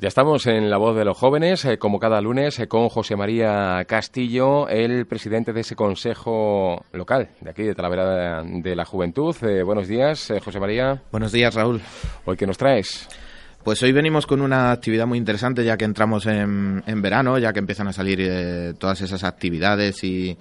Ya estamos en La Voz de los Jóvenes, eh, como cada lunes, eh, con José María Castillo, el presidente de ese consejo local de aquí, de Talavera de la Juventud. Eh, buenos días, José María. Buenos días, Raúl. ¿Hoy qué nos traes? Pues hoy venimos con una actividad muy interesante ya que entramos en, verano, ya que empiezan a salir eh, todas esas actividades y,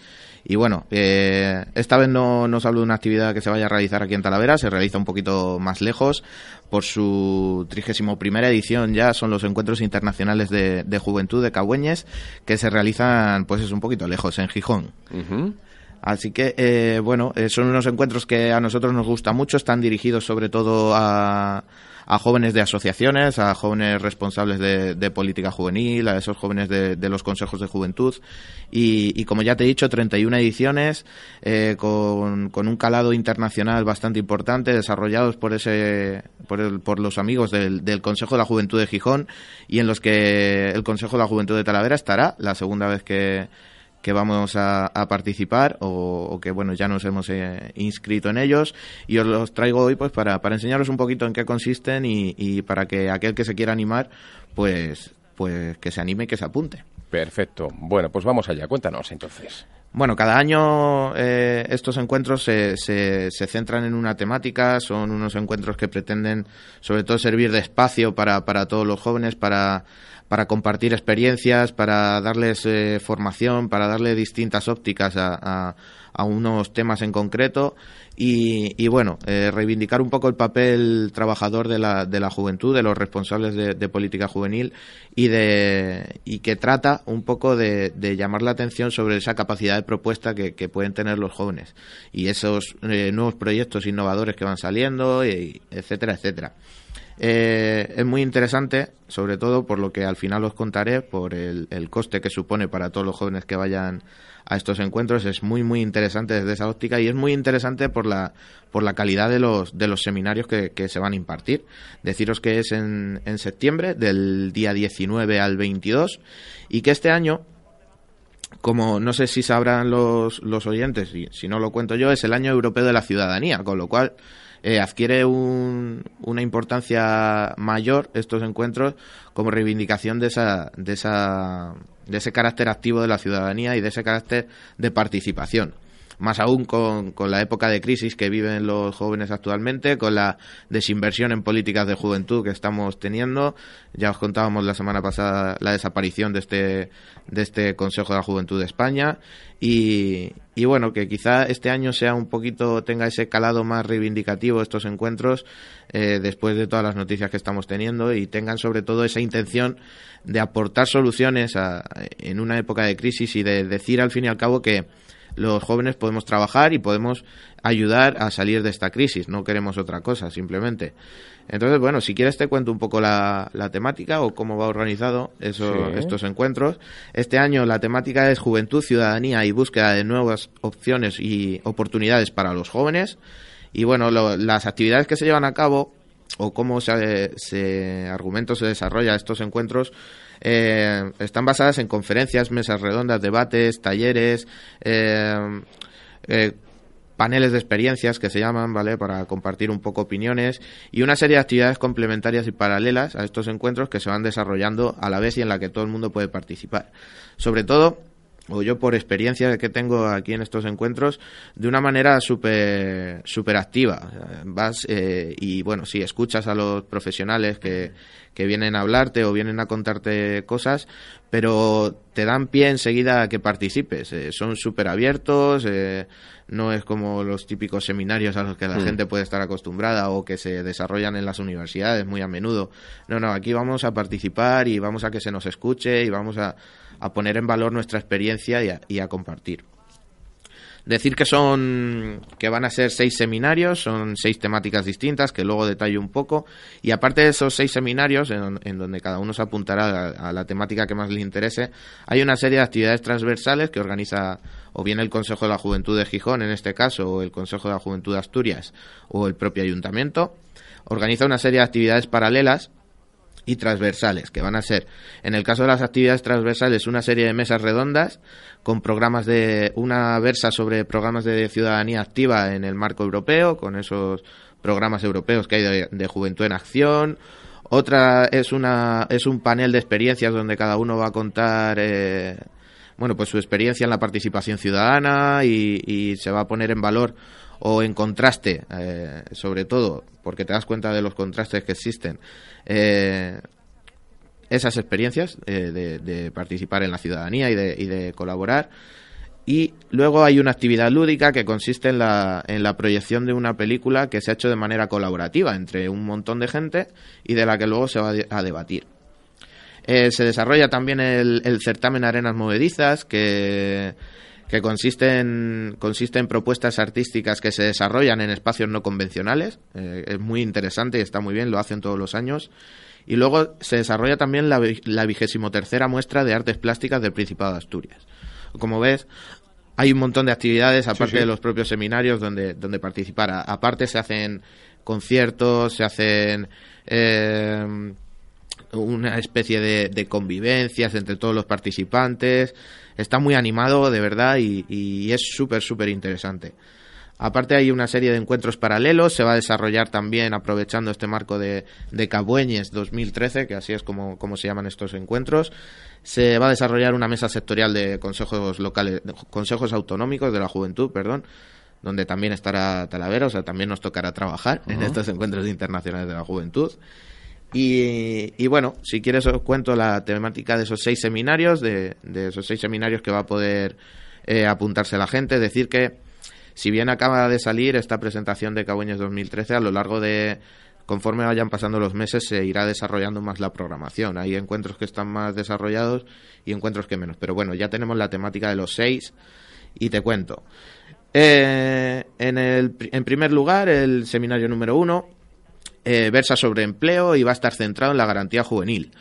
bueno, eh, esta vez no nos hablo de una actividad que se vaya a realizar aquí en Talavera, se realiza un poquito más lejos por su trigésimo primera edición ya son los encuentros internacionales de, juventud de Cagüeñes que se realizan pues es un poquito lejos en Gijón. Así que, eh, bueno, son unos encuentros que a nosotros nos gusta mucho, están dirigidos sobre todo a, a jóvenes de asociaciones, a jóvenes responsables de, política juvenil, a esos jóvenes de, los consejos de juventud. Y, como ya te he dicho, 31 ediciones eh, con, un calado internacional bastante importante, desarrollados por, ese, por, por los amigos del, del Consejo de la Juventud de Gijón y en los que el Consejo de la Juventud de Talavera estará la segunda vez que que vamos a, participar o, que bueno ya nos hemos eh, inscrito en ellos y os los traigo hoy pues para, para enseñaros un poquito en qué consisten y, para que aquel que se quiera animar pues pues que se anime y que se apunte. Perfecto. Bueno, pues vamos allá. Cuéntanos entonces. Bueno, cada año eh, estos encuentros se, se, centran en una temática, son unos encuentros que pretenden sobre todo servir de espacio para, para todos los jóvenes, para para compartir experiencias, para darles eh, formación, para darle distintas ópticas a, a, unos temas en concreto y, y bueno, eh, reivindicar un poco el papel trabajador de la, de la juventud, de los responsables de, política juvenil y, de, y que trata un poco de, de, llamar la atención sobre esa capacidad de propuesta que, que pueden tener los jóvenes y esos eh, nuevos proyectos innovadores que van saliendo, y, etcétera, etcétera. Eh, es muy interesante, sobre todo por lo que al final os contaré, por el, coste que supone para todos los jóvenes que vayan a estos encuentros. Es muy, muy interesante desde esa óptica y es muy interesante por la, por la calidad de los, de los seminarios que, se van a impartir. Deciros que es en, en septiembre, del día 19 al 22, y que este año como no sé si sabrán los, los oyentes, y si no lo cuento yo, es el año europeo de la ciudadanía, con lo cual eh, adquiere una importancia mayor estos encuentros como reivindicación de esa, de esa, de ese carácter activo de la ciudadanía y de ese carácter de participación más aún con, con, la época de crisis que viven los jóvenes actualmente, con la desinversión en políticas de juventud que estamos teniendo. Ya os contábamos la semana pasada la desaparición de este, de este Consejo de la Juventud de España y, y bueno, que quizá este año sea un poquito, tenga ese calado más reivindicativo estos encuentros eh, después de todas las noticias que estamos teniendo y tengan sobre todo esa intención de aportar soluciones en una época de crisis y de decir al fin y al cabo que los jóvenes podemos trabajar y podemos ayudar a salir de esta crisis. No queremos otra cosa, simplemente. Entonces, bueno, si quieres te cuento un poco la, temática o cómo va organizado eso, estos encuentros. Este año la temática es juventud, ciudadanía y búsqueda de nuevas opciones y oportunidades para los jóvenes. Y bueno, las actividades que se llevan a cabo o cómo se, se argumento se desarrolla estos encuentros eh, están basadas en conferencias, mesas redondas, debates, talleres, eh, eh, paneles de experiencias que se llaman, ¿vale? Para compartir un poco opiniones y una serie de actividades complementarias y paralelas a estos encuentros que se van desarrollando a la vez y en la que todo el mundo puede participar. Sobre todo, o yo por experiencia que tengo aquí en estos encuentros, de una manera súper super activa. Vas eh, y bueno, si escuchas a los profesionales que, que vienen a hablarte o vienen a contarte cosas, pero te dan pie enseguida a que participes. Eh, son súper abiertos, eh, no es como los típicos seminarios a los que la mm. gente puede estar acostumbrada o que se desarrollan en las universidades muy a menudo. No, no, aquí vamos a participar y vamos a que se nos escuche y vamos a a poner en valor nuestra experiencia y a, compartir. Decir que son que van a ser seis seminarios, son seis temáticas distintas que luego detallo un poco y aparte de esos seis seminarios en, donde cada uno se apuntará a, la temática que más le interese, hay una serie de actividades transversales que organiza o bien el Consejo de la Juventud de Gijón en este caso o el Consejo de la Juventud de Asturias o el propio Ayuntamiento. Organiza una serie de actividades paralelas y transversales, que van a ser, en el caso de las actividades transversales, una serie de mesas redondas con programas de, una versa sobre programas de ciudadanía activa en el marco europeo, con esos programas europeos que hay de, juventud en acción. Otra es una, es un panel de experiencias donde cada uno va a contar, eh, bueno, pues su experiencia en la participación ciudadana y, se va a poner en valor o en contraste, eh, sobre todo, porque te das cuenta de los contrastes que existen, eh, esas experiencias eh, de, participar en la ciudadanía y de, y de, colaborar. Y luego hay una actividad lúdica que consiste en la, en la proyección de una película que se ha hecho de manera colaborativa entre un montón de gente y de la que luego se va a debatir. Eh, se desarrolla también el, el certamen Arenas Movedizas, que que consiste en, consiste en propuestas artísticas que se desarrollan en espacios no convencionales. Eh, es muy interesante y está muy bien, lo hacen todos los años. Y luego se desarrolla también la, la vigésimo tercera muestra de artes plásticas del Principado de Asturias. Como ves, hay un montón de actividades, aparte de los propios seminarios, donde, donde participar. aparte se hacen conciertos, se hacen... Eh, una especie de, de, convivencias entre todos los participantes. Está muy animado, de verdad, y, es súper, súper interesante. Aparte hay una serie de encuentros paralelos, se va a desarrollar también aprovechando este marco de, de Cabueñes 2013, que así es como, como, se llaman estos encuentros. Se va a desarrollar una mesa sectorial de consejos locales, consejos autonómicos de la juventud, perdón, donde también estará Talavera, o sea, también nos tocará trabajar en estos encuentros internacionales de la juventud. Y, bueno, si quieres os cuento la temática de esos seis seminarios, de, esos seis seminarios que va a poder eh, apuntarse la gente. Decir que, si bien acaba de salir esta presentación de Cabueñes 2013, a lo largo de, conforme vayan pasando los meses, se irá desarrollando más la programación. Hay encuentros que están más desarrollados y encuentros que menos. Pero bueno, ya tenemos la temática de los seis y te cuento. Eh, en, el, en primer lugar, el seminario número uno eh, versa sobre empleo y va a estar centrado en la garantía juvenil,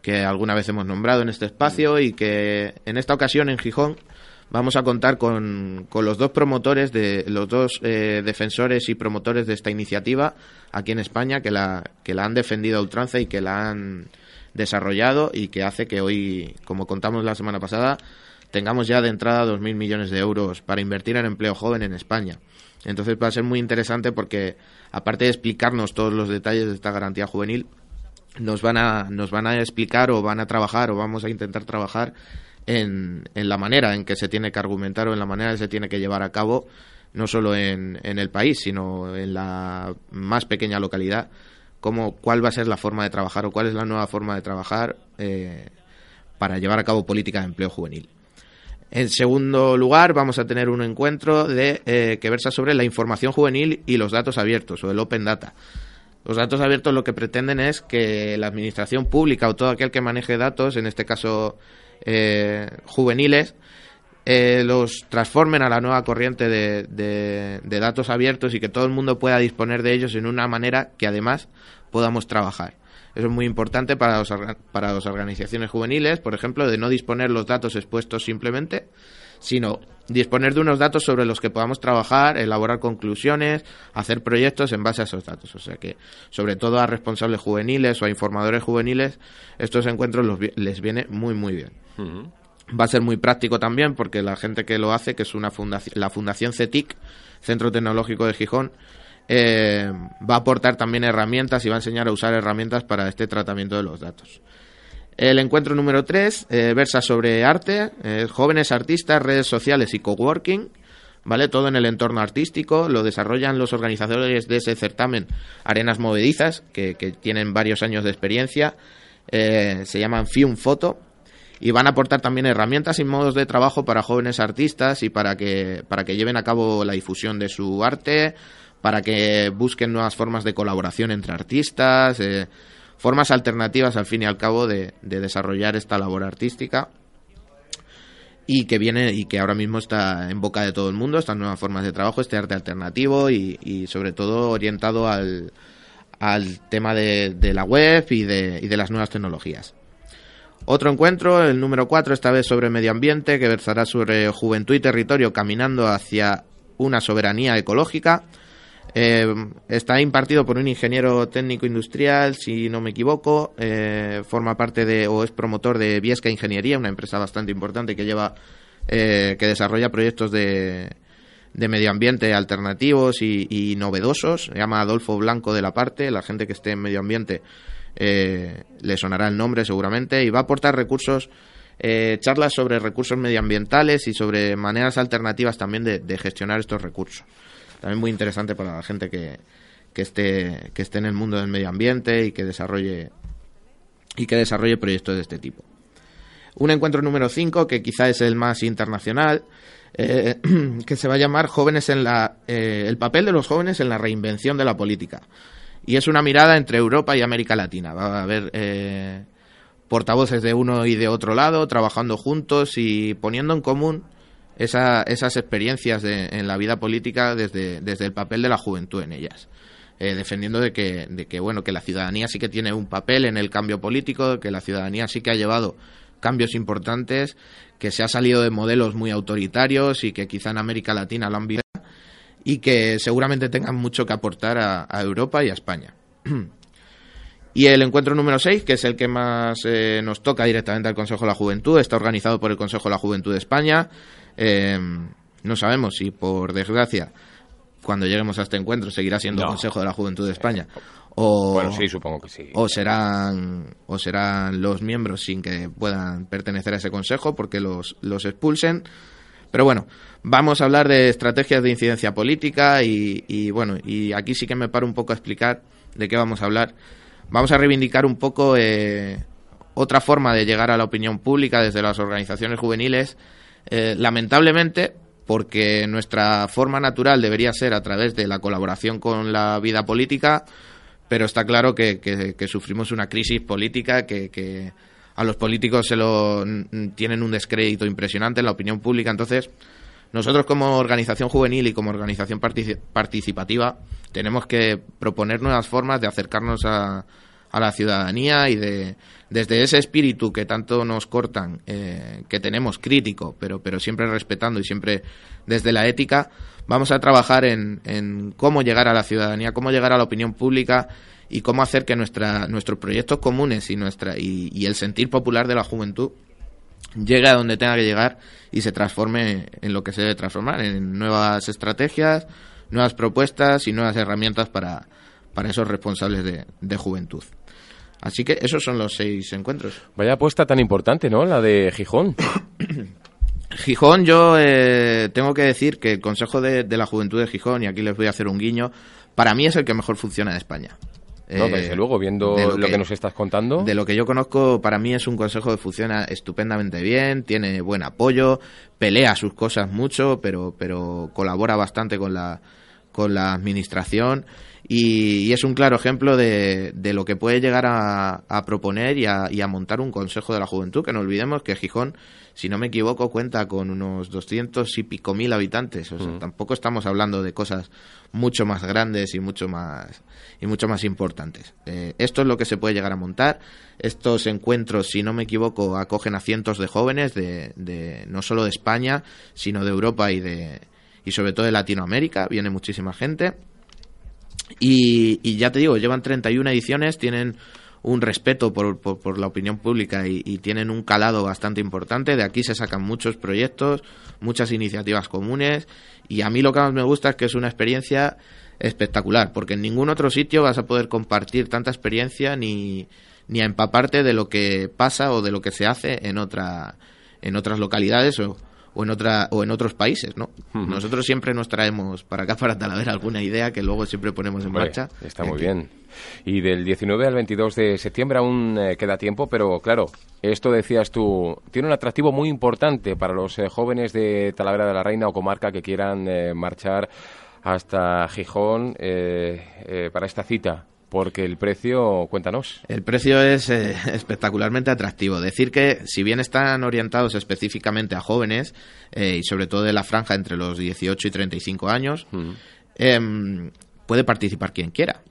que alguna vez hemos nombrado en este espacio y que en esta ocasión en Gijón vamos a contar con, los dos promotores, de los dos eh, defensores y promotores de esta iniciativa aquí en España que la, que la han defendido a ultranza y que la han desarrollado y que hace que hoy, como contamos la semana pasada, tengamos ya de entrada 2.000 millones de euros para invertir en empleo joven en España. Entonces va a ser muy interesante porque, aparte de explicarnos todos los detalles de esta garantía juvenil, nos van a, nos van a explicar o van a trabajar o vamos a intentar trabajar en, en la manera en que se tiene que argumentar o en la manera que se tiene que llevar a cabo, no solo en, en el país, sino en la más pequeña localidad, cómo, cuál va a ser la forma de trabajar o cuál es la nueva forma de trabajar eh, para llevar a cabo política de empleo juvenil. En segundo lugar, vamos a tener un encuentro de, eh, que versa sobre la información juvenil y los datos abiertos, o el Open Data. Los datos abiertos lo que pretenden es que la administración pública o todo aquel que maneje datos, en este caso eh, juveniles, eh, los transformen a la nueva corriente de, datos abiertos y que todo el mundo pueda disponer de ellos en una manera que además podamos trabajar. Eso es muy importante para, para las organizaciones juveniles, por ejemplo, de no disponer los datos expuestos simplemente, sino disponer de unos datos sobre los que podamos trabajar, elaborar conclusiones, hacer proyectos en base a esos datos. O sea que, sobre todo a responsables juveniles o a informadores juveniles, estos encuentros les viene muy, muy bien. Va a ser muy práctico también porque la gente que lo hace, que es una fundación, la Fundación CETIC, Centro Tecnológico de Gijón, eh, va a aportar también herramientas y va a enseñar a usar herramientas para este tratamiento de los datos. El encuentro número 3 eh, versa sobre arte, eh, jóvenes artistas, redes sociales y coworking, ¿vale? Todo en el entorno artístico, lo desarrollan los organizadores de ese certamen Arenas Movedizas, que, tienen varios años de experiencia, se llaman Fium Photo, y van a aportar también herramientas y modos de trabajo para jóvenes artistas y para que, para que lleven a cabo la difusión de su arte, para que busquen nuevas formas de colaboración entre artistas, eh, formas alternativas al fin y al cabo de, desarrollar esta labor artística. y que viene y que ahora mismo está en boca de todo el mundo, estas nuevas formas de trabajo, este arte alternativo y, sobre todo orientado al, tema de, de, la web y de, y de las nuevas tecnologías. Otro encuentro, el número 4, esta vez sobre medio ambiente, que versará sobre juventud y territorio caminando hacia una soberanía ecológica. Eh, está impartido por un ingeniero técnico industrial, si no me equivoco. Eh, forma parte de, o es promotor de Viesca Ingeniería, una empresa bastante importante que lleva, eh, que desarrolla proyectos de, de medio ambiente alternativos y, novedosos. Se llama Adolfo Blanco de la Parte. La gente que esté en medio ambiente le sonará el nombre seguramente. Y va a aportar recursos, charlas sobre recursos medioambientales y sobre maneras alternativas también de gestionar estos recursos también muy interesante para la gente que, que esté que esté en el mundo del medio ambiente y que desarrolle y que desarrolle proyectos de este tipo. Un encuentro número 5, que quizá es el más internacional, eh, que se va a llamar Jóvenes en la, eh, el papel de los jóvenes en la reinvención de la política. Y es una mirada entre Europa y América Latina. Va a haber eh, portavoces de uno y de otro lado trabajando juntos y poniendo en común esa, esas experiencias en la vida política desde, desde el papel de la juventud en ellas. Eh, defendiendo de que, de que, bueno, que la ciudadanía sí que tiene un papel en el cambio político, que la ciudadanía sí que ha llevado cambios importantes, que se ha salido de modelos muy autoritarios y que quizá en América Latina lo han visto y que seguramente tengan mucho que aportar a, Europa y a España. Y el encuentro número 6, que es el que más eh, nos toca directamente al Consejo de la Juventud, está organizado por el Consejo de la Juventud de España. Eh, no sabemos si, por desgracia, cuando lleguemos a este encuentro seguirá siendo Consejo de la Juventud de España. O, bueno, sí, supongo que sí. O serán, o serán los miembros sin que puedan pertenecer a ese consejo porque los, los expulsen. Pero bueno, vamos a hablar de estrategias de incidencia política y, y, bueno, y aquí sí que me paro un poco a explicar de qué vamos a hablar. Vamos a reivindicar un poco eh, otra forma de llegar a la opinión pública desde las organizaciones juveniles eh, lamentablemente, porque nuestra forma natural debería ser a través de la colaboración con la vida política, pero está claro que, sufrimos una crisis política que, a los políticos se lo tienen un descrédito impresionante en la opinión pública. Entonces, nosotros como organización juvenil y como organización participativa tenemos que proponer nuevas formas de acercarnos a, a la ciudadanía y de desde ese espíritu que tanto nos cortan, eh, que tenemos crítico, pero, pero siempre respetando y siempre desde la ética, vamos a trabajar en, en cómo llegar a la ciudadanía, cómo llegar a la opinión pública y cómo hacer que nuestra, nuestros proyectos comunes y, nuestra, y, y el sentir popular de la juventud llegue a donde tenga que llegar y se transforme en lo que se debe transformar, en nuevas estrategias, nuevas propuestas y nuevas herramientas para, para esos responsables de, de juventud. Así que esos son los seis encuentros. Vaya apuesta tan importante, ¿no? La de Gijón. Gijón, yo eh, tengo que decir que el Consejo de, la Juventud de Gijón, y aquí les voy a hacer un guiño, para mí es el que mejor funciona en España. No, desde eh, luego, viendo lo, que, nos estás contando. De lo que yo conozco, para mí es un consejo que funciona estupendamente bien, tiene buen apoyo, pelea sus cosas mucho, pero, pero colabora bastante con la, con la administración y, es un claro ejemplo de, de lo que puede llegar a, a proponer y a, y a, montar un Consejo de la Juventud, que no olvidemos que Gijón, si no me equivoco, cuenta con unos doscientos y pico mil habitantes. O sea, tampoco estamos hablando de cosas mucho más grandes y mucho más, y mucho más importantes. Eh, esto es lo que se puede llegar a montar. Estos encuentros, si no me equivoco, acogen a cientos de jóvenes de, de no solo de España, sino de Europa y de y sobre todo de Latinoamérica. Viene muchísima gente y, ya te digo, llevan 31 ediciones, tienen un respeto por, por, la opinión pública y, tienen un calado bastante importante. De aquí se sacan muchos proyectos, muchas iniciativas comunes y a mí lo que más me gusta es que es una experiencia espectacular, porque en ningún otro sitio vas a poder compartir tanta experiencia ni, ni a empaparte de lo que pasa o de lo que se hace en, otra, en otras localidades o, o en otra o en otros países, ¿no? Nosotros siempre nos traemos para acá para Talavera alguna idea que luego siempre ponemos en marcha. Está muy bien. Y del 19 al 22 de septiembre aún eh, queda tiempo, pero claro, esto decías tú, tiene un atractivo muy importante para los eh, jóvenes de Talavera de la Reina o comarca que quieran eh, marchar hasta Gijón para esta cita porque el precio, cuéntanos. El precio es eh, espectacularmente atractivo. Decir que si bien están orientados específicamente a jóvenes eh, y sobre todo de la franja entre los 18 y 35 años, em, puede participar quien quiera.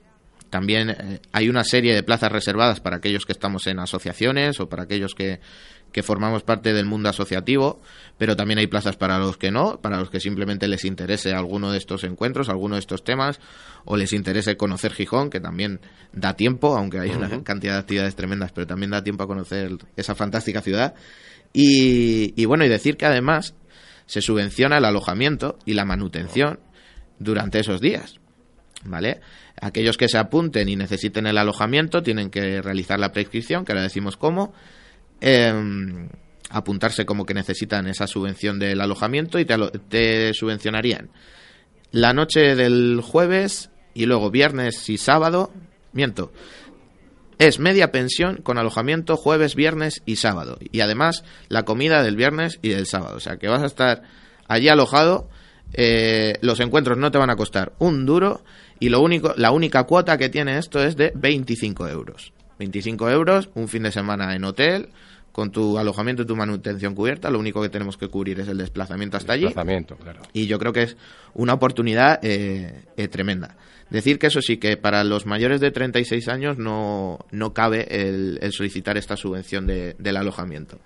También eh, hay una serie de plazas reservadas para aquellos que estamos en asociaciones o para aquellos que, que formamos parte del mundo asociativo, pero también hay plazas para los que no, para los que simplemente les interese alguno de estos encuentros, alguno de estos temas, o les interese conocer Gijón, que también da tiempo, aunque hay una cantidad de actividades tremendas, pero también da tiempo a conocer esa fantástica ciudad. Y, bueno, y decir que además se subvenciona el alojamiento y la manutención durante esos días. ¿Vale? Aquellos que se apunten y necesiten el alojamiento tienen que realizar la prescripción, que ahora decimos cómo, Em, apuntarse como que necesitan esa subvención del alojamiento y te, subvencionarían la noche del jueves y luego viernes y sábado, miento, es media pensión con alojamiento jueves, viernes y sábado. Y además la comida del viernes y del sábado. O sea que vas a estar allí alojado. Eh, los encuentros no te van a costar un duro. Y lo único, la única cuota que tiene esto es de 25 euros. 25 euros, un fin de semana en hotel, con tu alojamiento y tu manutención cubierta. Lo único que tenemos que cubrir es el desplazamiento hasta desplazamiento, allí. Claro. Y yo creo que es una oportunidad eh, eh, tremenda. Decir que eso sí, que para los mayores de 36 años no, no cabe el, solicitar esta subvención de, del alojamiento.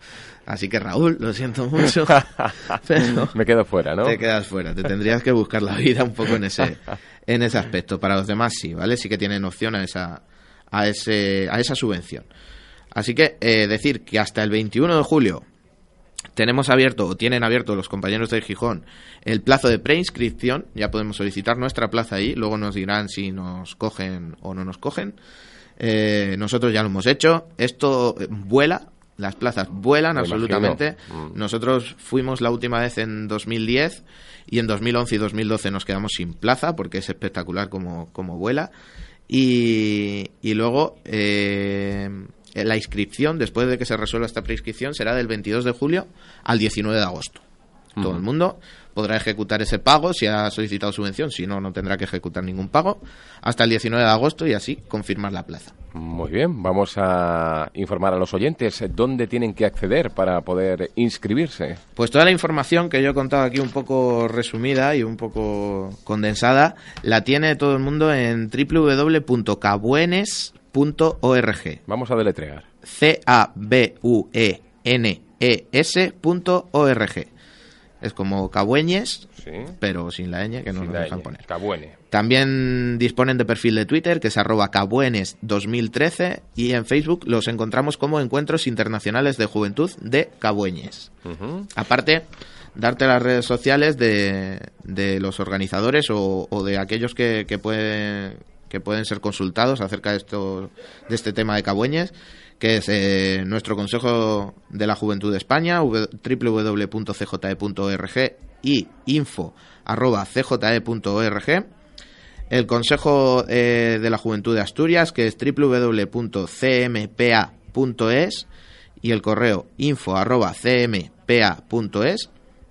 Así que Raúl, lo siento mucho. Me quedo fuera, ¿no? Te quedas fuera. Te tendrías que buscar la vida un poco en ese, en ese aspecto. Para los demás sí, ¿vale? Sí que tienen opción a esa, a, ese, a esa subvención. Así que eh, decir que hasta el 21 de julio tenemos abierto o tienen abierto los compañeros de Gijón el plazo de preinscripción, ya podemos solicitar nuestra plaza ahí, luego nos dirán si nos cogen o no nos cogen. Eh, nosotros ya lo hemos hecho, esto eh, vuela, las plazas vuelan absolutamente. Mm. Nosotros fuimos la última vez en 2010 y en 2011 y 2012 nos quedamos sin plaza porque es espectacular como, como vuela. Y, luego eh, la inscripción, después de que se resuelva esta prescripción, será del 22 de julio al 19 de agosto. Todo el mundo podrá ejecutar ese pago si ha solicitado subvención, si no, no tendrá que ejecutar ningún pago hasta el 19 de agosto y así confirmar la plaza. Muy bien, vamos a informar a los oyentes dónde tienen que acceder para poder inscribirse. Pues toda la información que yo he contado aquí un poco resumida y un poco condensada la tiene todo el mundo en www.cabuenes.com .org. Vamos a deletrear. C-A-B-U-E-N-E-S.org. Es como Cabueñes, pero sin la ñ que no nos dejan poner. Cabuene. También disponen de perfil de Twitter que es arroba cabuenes2013 y en Facebook los encontramos como Encuentros Internacionales de Juventud de Cabueñes. Aparte, darte las redes sociales de, de los organizadores o, de aquellos que, que, pueden, que pueden ser consultados acerca de, esto, de este tema de Cabueñes, que es eh, nuestro Consejo de la Juventud de España, www.cje.org y info.cje.org. El Consejo eh, de la Juventud de Asturias, que es www.cmpa.es y el correo info.cmpa.es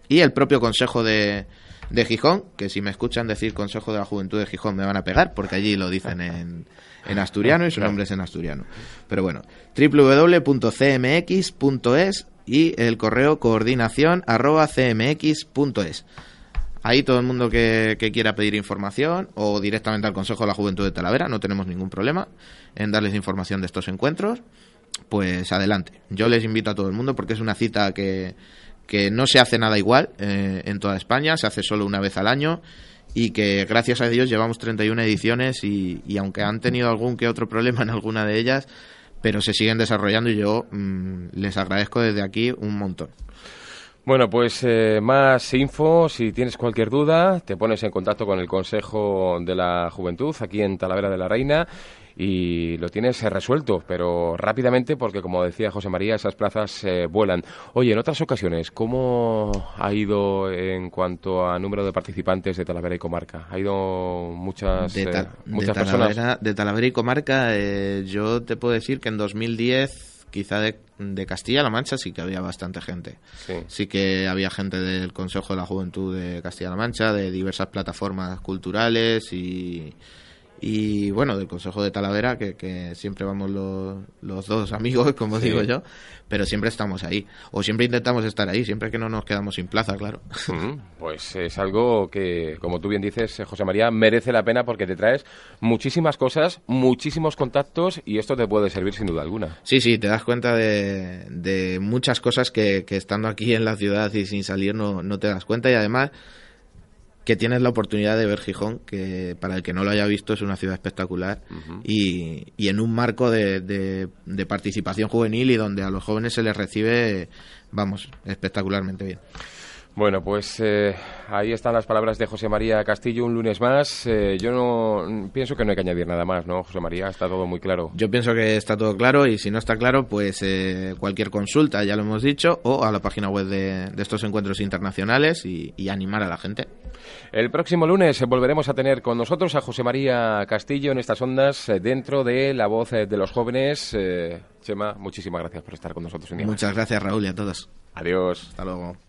y el propio Consejo de, de Gijón, que si me escuchan decir Consejo de la Juventud de Gijón me van a pegar, porque allí lo dicen en, en asturiano y su nombre es en asturiano. Pero bueno, www.cmx.es y el correo coordinación arroba cmx.es. Ahí todo el mundo que, quiera pedir información o directamente al Consejo de la Juventud de Talavera, no tenemos ningún problema en darles información de estos encuentros. Pues adelante. Yo les invito a todo el mundo porque es una cita que, que no se hace nada igual eh, en toda España, se hace solo una vez al año y que gracias a Dios llevamos 31 ediciones y, y aunque han tenido algún que otro problema en alguna de ellas, pero se siguen desarrollando y yo mm, les agradezco desde aquí un montón. Bueno, pues eh, más info, si tienes cualquier duda, te pones en contacto con el Consejo de la Juventud aquí en Talavera de la Reina y lo tienes eh, resuelto, pero rápidamente porque, como decía José María, esas plazas eh, vuelan. Oye, en otras ocasiones, ¿cómo ha ido en cuanto a número de participantes de Talavera y Comarca? ¿Ha ido muchas, de eh, muchas de Talavera, personas? De Talavera y Comarca, yo te puedo decir que en 2010 quizá de, de Castilla-La Mancha sí que había bastante gente. Sí. sí. que había gente del Consejo de la Juventud de Castilla-La Mancha, de diversas plataformas culturales y, y bueno, del Consejo de Talavera, que, siempre vamos los, dos amigos, como digo yo, pero siempre estamos ahí, o siempre intentamos estar ahí, siempre que no nos quedamos sin plaza, claro. pues es algo que, como tú bien dices, José María, merece la pena porque te traes muchísimas cosas, muchísimos contactos y esto te puede servir sin duda alguna. Sí, sí, te das cuenta de, muchas cosas que, que, estando aquí en la ciudad y sin salir no, no te das cuenta y además que tienes la oportunidad de ver Gijón, que para el que no lo haya visto es una ciudad espectacular y, y, en un marco de, de, participación juvenil y donde a los jóvenes se les recibe, vamos, espectacularmente bien. Bueno, pues eh, ahí están las palabras de José María Castillo un lunes más. Eh, yo no pienso que no hay que añadir nada más, ¿no, José María? Está todo muy claro. Yo pienso que está todo claro y si no está claro, pues eh, cualquier consulta, ya lo hemos dicho, o a la página web de, estos encuentros internacionales y, animar a la gente. El próximo lunes volveremos a tener con nosotros a José María Castillo en estas ondas dentro de La Voz de los Jóvenes. Chema, muchísimas gracias por estar con nosotros. Muchas gracias, Raúl, y a todos. Adiós. Hasta luego.